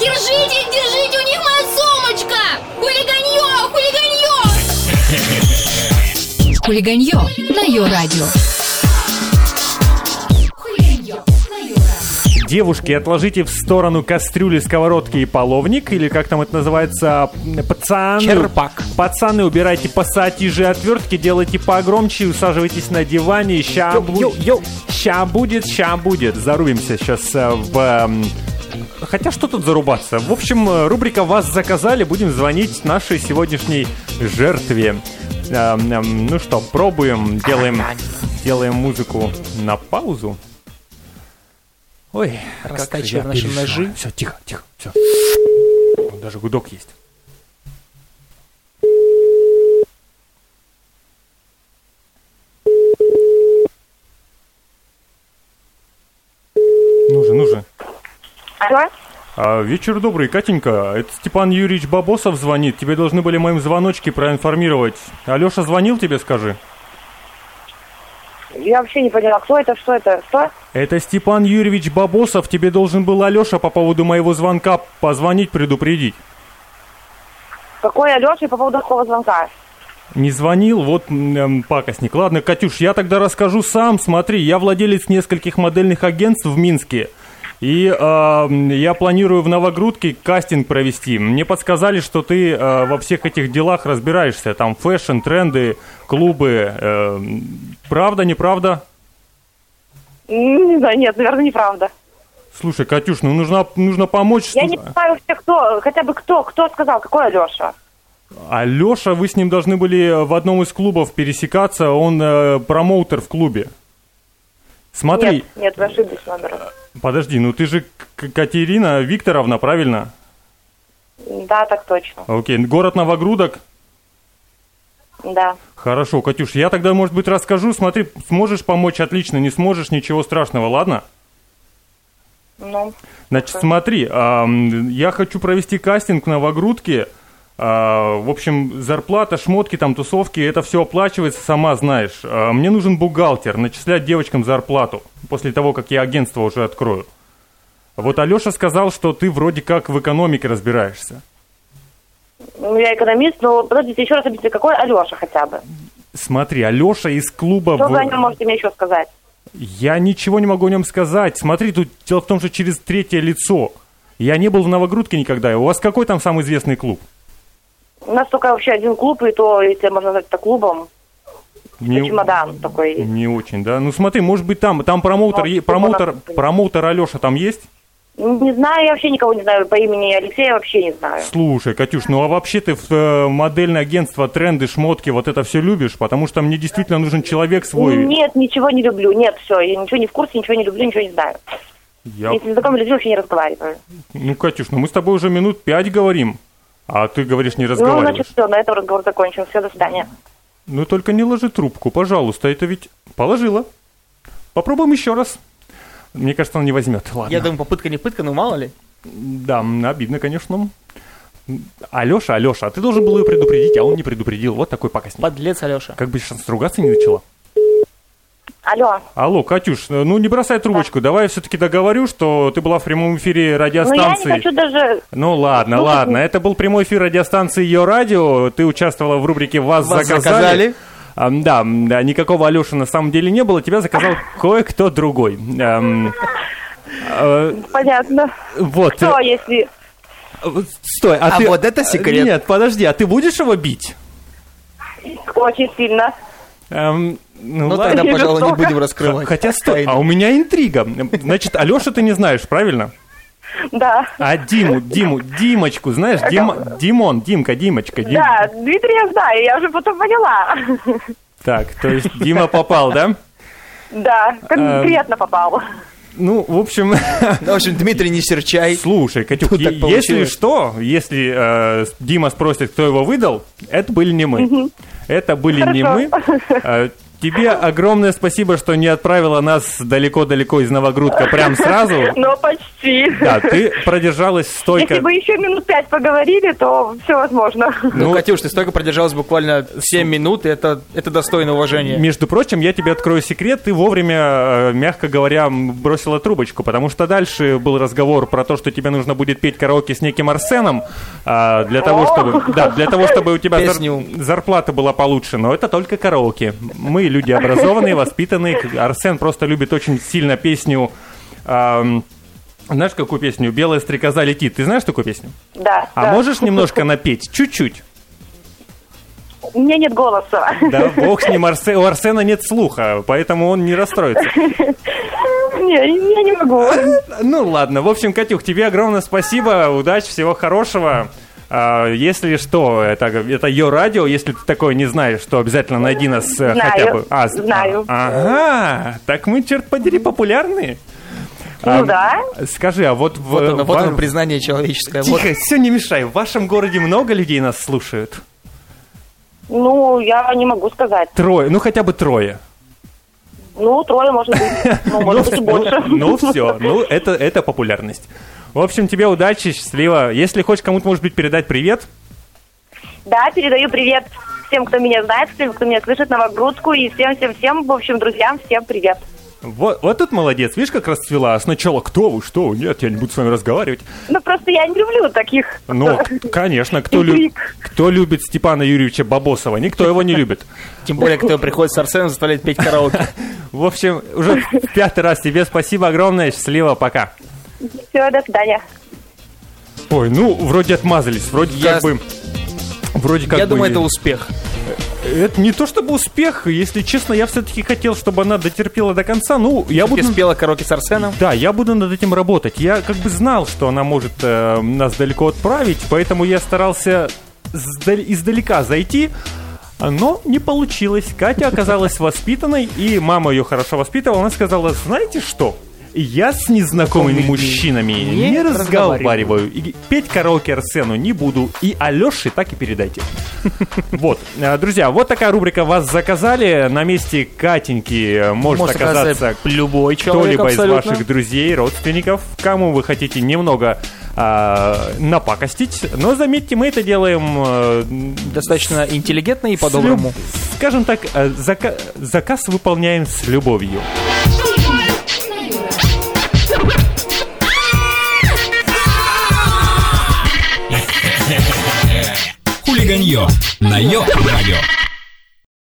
Держите, держите, у них моя сумочка! Хулиганье, хулиганье! Хулиганье на Йо-Радио. Девушки, отложите в сторону кастрюли, сковородки и половник, или как там это называется, пацаны. Черпак. Пацаны, убирайте пассатижи отвертки, делайте погромче, усаживайтесь на диване, ща, бу- йоу. ща будет, ща будет. Зарубимся сейчас э, в... Хотя что тут зарубаться? В общем, э, рубрика «Вас заказали». Будем звонить нашей сегодняшней жертве. Эм, эм, ну что, пробуем, делаем, делаем музыку на паузу. Ой, Растачиваем наши ножи. Все, тихо, тихо, все. Даже гудок есть. Ну же, ну же. Алло? А, вечер добрый, Катенька. Это Степан Юрьевич Бабосов звонит. Тебе должны были моим звоночки проинформировать. Алеша звонил тебе, скажи? Я вообще не поняла, кто это, что это, что? Это Степан Юрьевич Бабосов. Тебе должен был Алеша по поводу моего звонка позвонить, предупредить. Какой Алеша и по поводу какого звонка? Не звонил, вот эм, пакостник. Ладно, Катюш, я тогда расскажу сам. Смотри, я владелец нескольких модельных агентств в Минске. И э, я планирую в Новогрудке кастинг провести. Мне подсказали, что ты э, во всех этих делах разбираешься. Там fashion, тренды, клубы. Э, правда, неправда? Не знаю, нет, наверное, неправда. Слушай, Катюш, ну нужно, нужно помочь. Я не вообще, кто, хотя бы кто, кто сказал, какой Алеша? Алеша, вы с ним должны были в одном из клубов пересекаться. Он э, промоутер в клубе. Смотри. Нет, нет, вы ошиблись номером. Подожди, ну ты же Катерина Викторовна, правильно? Да, так точно, Окей, город Новогрудок. да. Хорошо, Катюш, я тогда, может быть, расскажу. Смотри, сможешь помочь, отлично, не сможешь, ничего страшного, ладно? Ну, Значит, смотри, ам, я хочу провести кастинг в Новогрудке. А, в общем, зарплата, шмотки, там, тусовки, это все оплачивается, сама знаешь. А, мне нужен бухгалтер, начислять девочкам зарплату после того, как я агентство уже открою. Вот Алеша сказал, что ты вроде как в экономике разбираешься. ну, я экономист, но подождите, еще раз объясните, какой Алеша хотя бы? Смотри, Алеша из клуба... Что в- вы о нем можете мне еще сказать? Я ничего не могу о нем сказать. Смотри, тут дело в том, что через третье лицо. Я не был в Новогрудке никогда. У вас какой там самый известный клуб? У нас только вообще один клуб, и то, если можно назвать это клубом, Не, чемодан такой. не очень, да? Ну смотри, может быть там, там промоутер, Ну, типа промоутер, нас- промоутер Алеша там есть? Не знаю, я вообще никого не знаю по имени Алексея, вообще не знаю. Слушай, Катюш, ну а вообще ты в э, модельное агентство, тренды, шмотки, вот это все любишь? Потому что мне действительно нужен человек свой. Нет, ничего не люблю, нет, все, я ничего не в курсе, ничего не люблю, ничего не знаю. Я... Если с знакомыми людьми вообще не разговариваю. Ну, Катюш, ну мы с тобой уже минут пять говорим, а ты говоришь, не Ну, разговариваешь. значит, все, на этом разговор закончен. Все, до свидания. Ну только не ложи трубку, пожалуйста, это ведь положила. Попробуем еще раз. Мне кажется, он не возьмет. Ладно. Я думаю, попытка не пытка, ну мало ли. Да, обидно, конечно. Алеша, Алеша, а ты должен был ее предупредить, а он не предупредил. Вот такой покосник. Подлец Алеша. Как бы сейчас ругаться не начала. Алло. Алло, Катюш, ну не бросай трубочку. Давай я все-таки договорю, что ты была в прямом эфире Ну, я не радиостанции. хочу даже... Ну ладно, Ну, ладно. Это был прямой эфир радиостанции Ее Радио. Ты участвовала в рубрике Вас, Вас заказали. заказали. А, да, да, никакого Алеши на самом деле не было. Тебя заказал кое-кто другой. Э, Понятно. вот. Что, если... Стой, а, А ты... вот это секрет. Нет, подожди, а ты будешь его бить? Очень сильно. Эм, ну, Ну ладно. тогда, пожалуй, не будем раскрывать. Хотя стой, а у меня интрига. Значит, Алеша ты не знаешь, правильно? Да. А Диму, Диму, Димочку, знаешь, Дима, Димон, Димка, Димочка, Дим. Да, Дмитрия я знаю, я уже потом поняла. Так, то есть Дима попал, да? Да, Эм. конкретно попал. Ну, в общем, Ну, в общем, Дмитрий, не серчай. слушай, Катюк, е- если что, если э, Дима спросит, кто его выдал, это были не мы. Это были не мы. Тебе огромное спасибо, что не отправила нас далеко-далеко из Новогрудка прям сразу. Но почти. Да, ты продержалась стойко. Если бы еще минут пять поговорили, то все возможно. Ну, Ну, Катюш, ты столько продержалась буквально 7 минут, и это, это достойно уважения. Между прочим, я тебе открою секрет, ты вовремя, э, мягко говоря, бросила трубочку, потому что дальше был разговор про то, что тебе нужно будет петь караоке с неким Арсеном, а, для того, чтобы, да, для того, чтобы у тебя зарплата была получше, но это только караоке. Мы люди образованные, воспитанные, Арсен просто любит очень сильно песню, ам, знаешь, какую песню? «Белая стрекоза летит». Ты знаешь такую песню? Да. А да. можешь немножко напеть? Чуть-чуть. У меня нет голоса. Да, бог с ним, Арсе- у Арсена нет слуха, поэтому он не расстроится. Не, я не могу. Ну ладно, в общем, Катюх, тебе огромное спасибо, удачи, всего хорошего. А, Если что, это, это ее радио, если ты такое не знаешь, то обязательно найди нас э, Знаю, хотя бы. А, знаю. а, Ага, так мы, черт подери, популярные. Ну А, да. Скажи, а вот в... Вот оно, вот в- оно признание человеческое. Вот. Тихо, все, не мешай. В вашем городе много людей нас слушают? Ну, я не могу сказать. Трое, ну хотя бы трое. Ну, трое, может быть. Ну, может быть, и больше. Ну, все, ну это, это популярность. В общем, тебе удачи, счастливо. Если хочешь кому-то, может быть, передать привет, Да, передаю привет всем, кто меня знает, всем, кто меня слышит, Новогрудку, и всем-всем-всем, в общем, друзьям, всем привет. Вот, вот тут молодец, видишь, как расцвела. А Сначала кто вы, что вы, нет, я не буду с вами разговаривать. Ну, просто я не люблю таких. Ну, конечно, кто, лю- кто любит Степана Юрьевича Бабосова? Никто его не любит. Тем более, кто приходит с Арсеном, заставляет петь караоке. В общем, уже в пятый раз тебе спасибо огромное, счастливо, пока. Все, до свидания. Ой, ну, вроде отмазались, вроде как бы... Вроде как Я бы... думаю, это успех. Это не то чтобы успех, если честно, я все-таки хотел, чтобы она дотерпела до конца. Ну, я буду... спела караоке с Арсеном. Да, я буду над этим работать. Я как бы знал, что она может э, нас далеко отправить, поэтому я старался сдаль- издалека зайти, но не получилось. Катя оказалась воспитанной, и мама ее хорошо воспитывала. Она сказала, знаете что? Я с незнакомыми мужчинами не не разговариваю. И петь караоке Арсену не буду. И Алёше так и передайте. Вот. Э, Друзья, вот такая рубрика «Вас заказали». На месте Катеньки э, может оказаться любой человек кто-либо из ваших друзей, родственников, кому вы хотите немного а, напакостить. Но заметьте, мы это делаем, э, Достаточно интеллигентно и по-доброму. люб- Скажем так, э, зака- заказ выполняем с любовью. Хулиганье на Йо-Радио.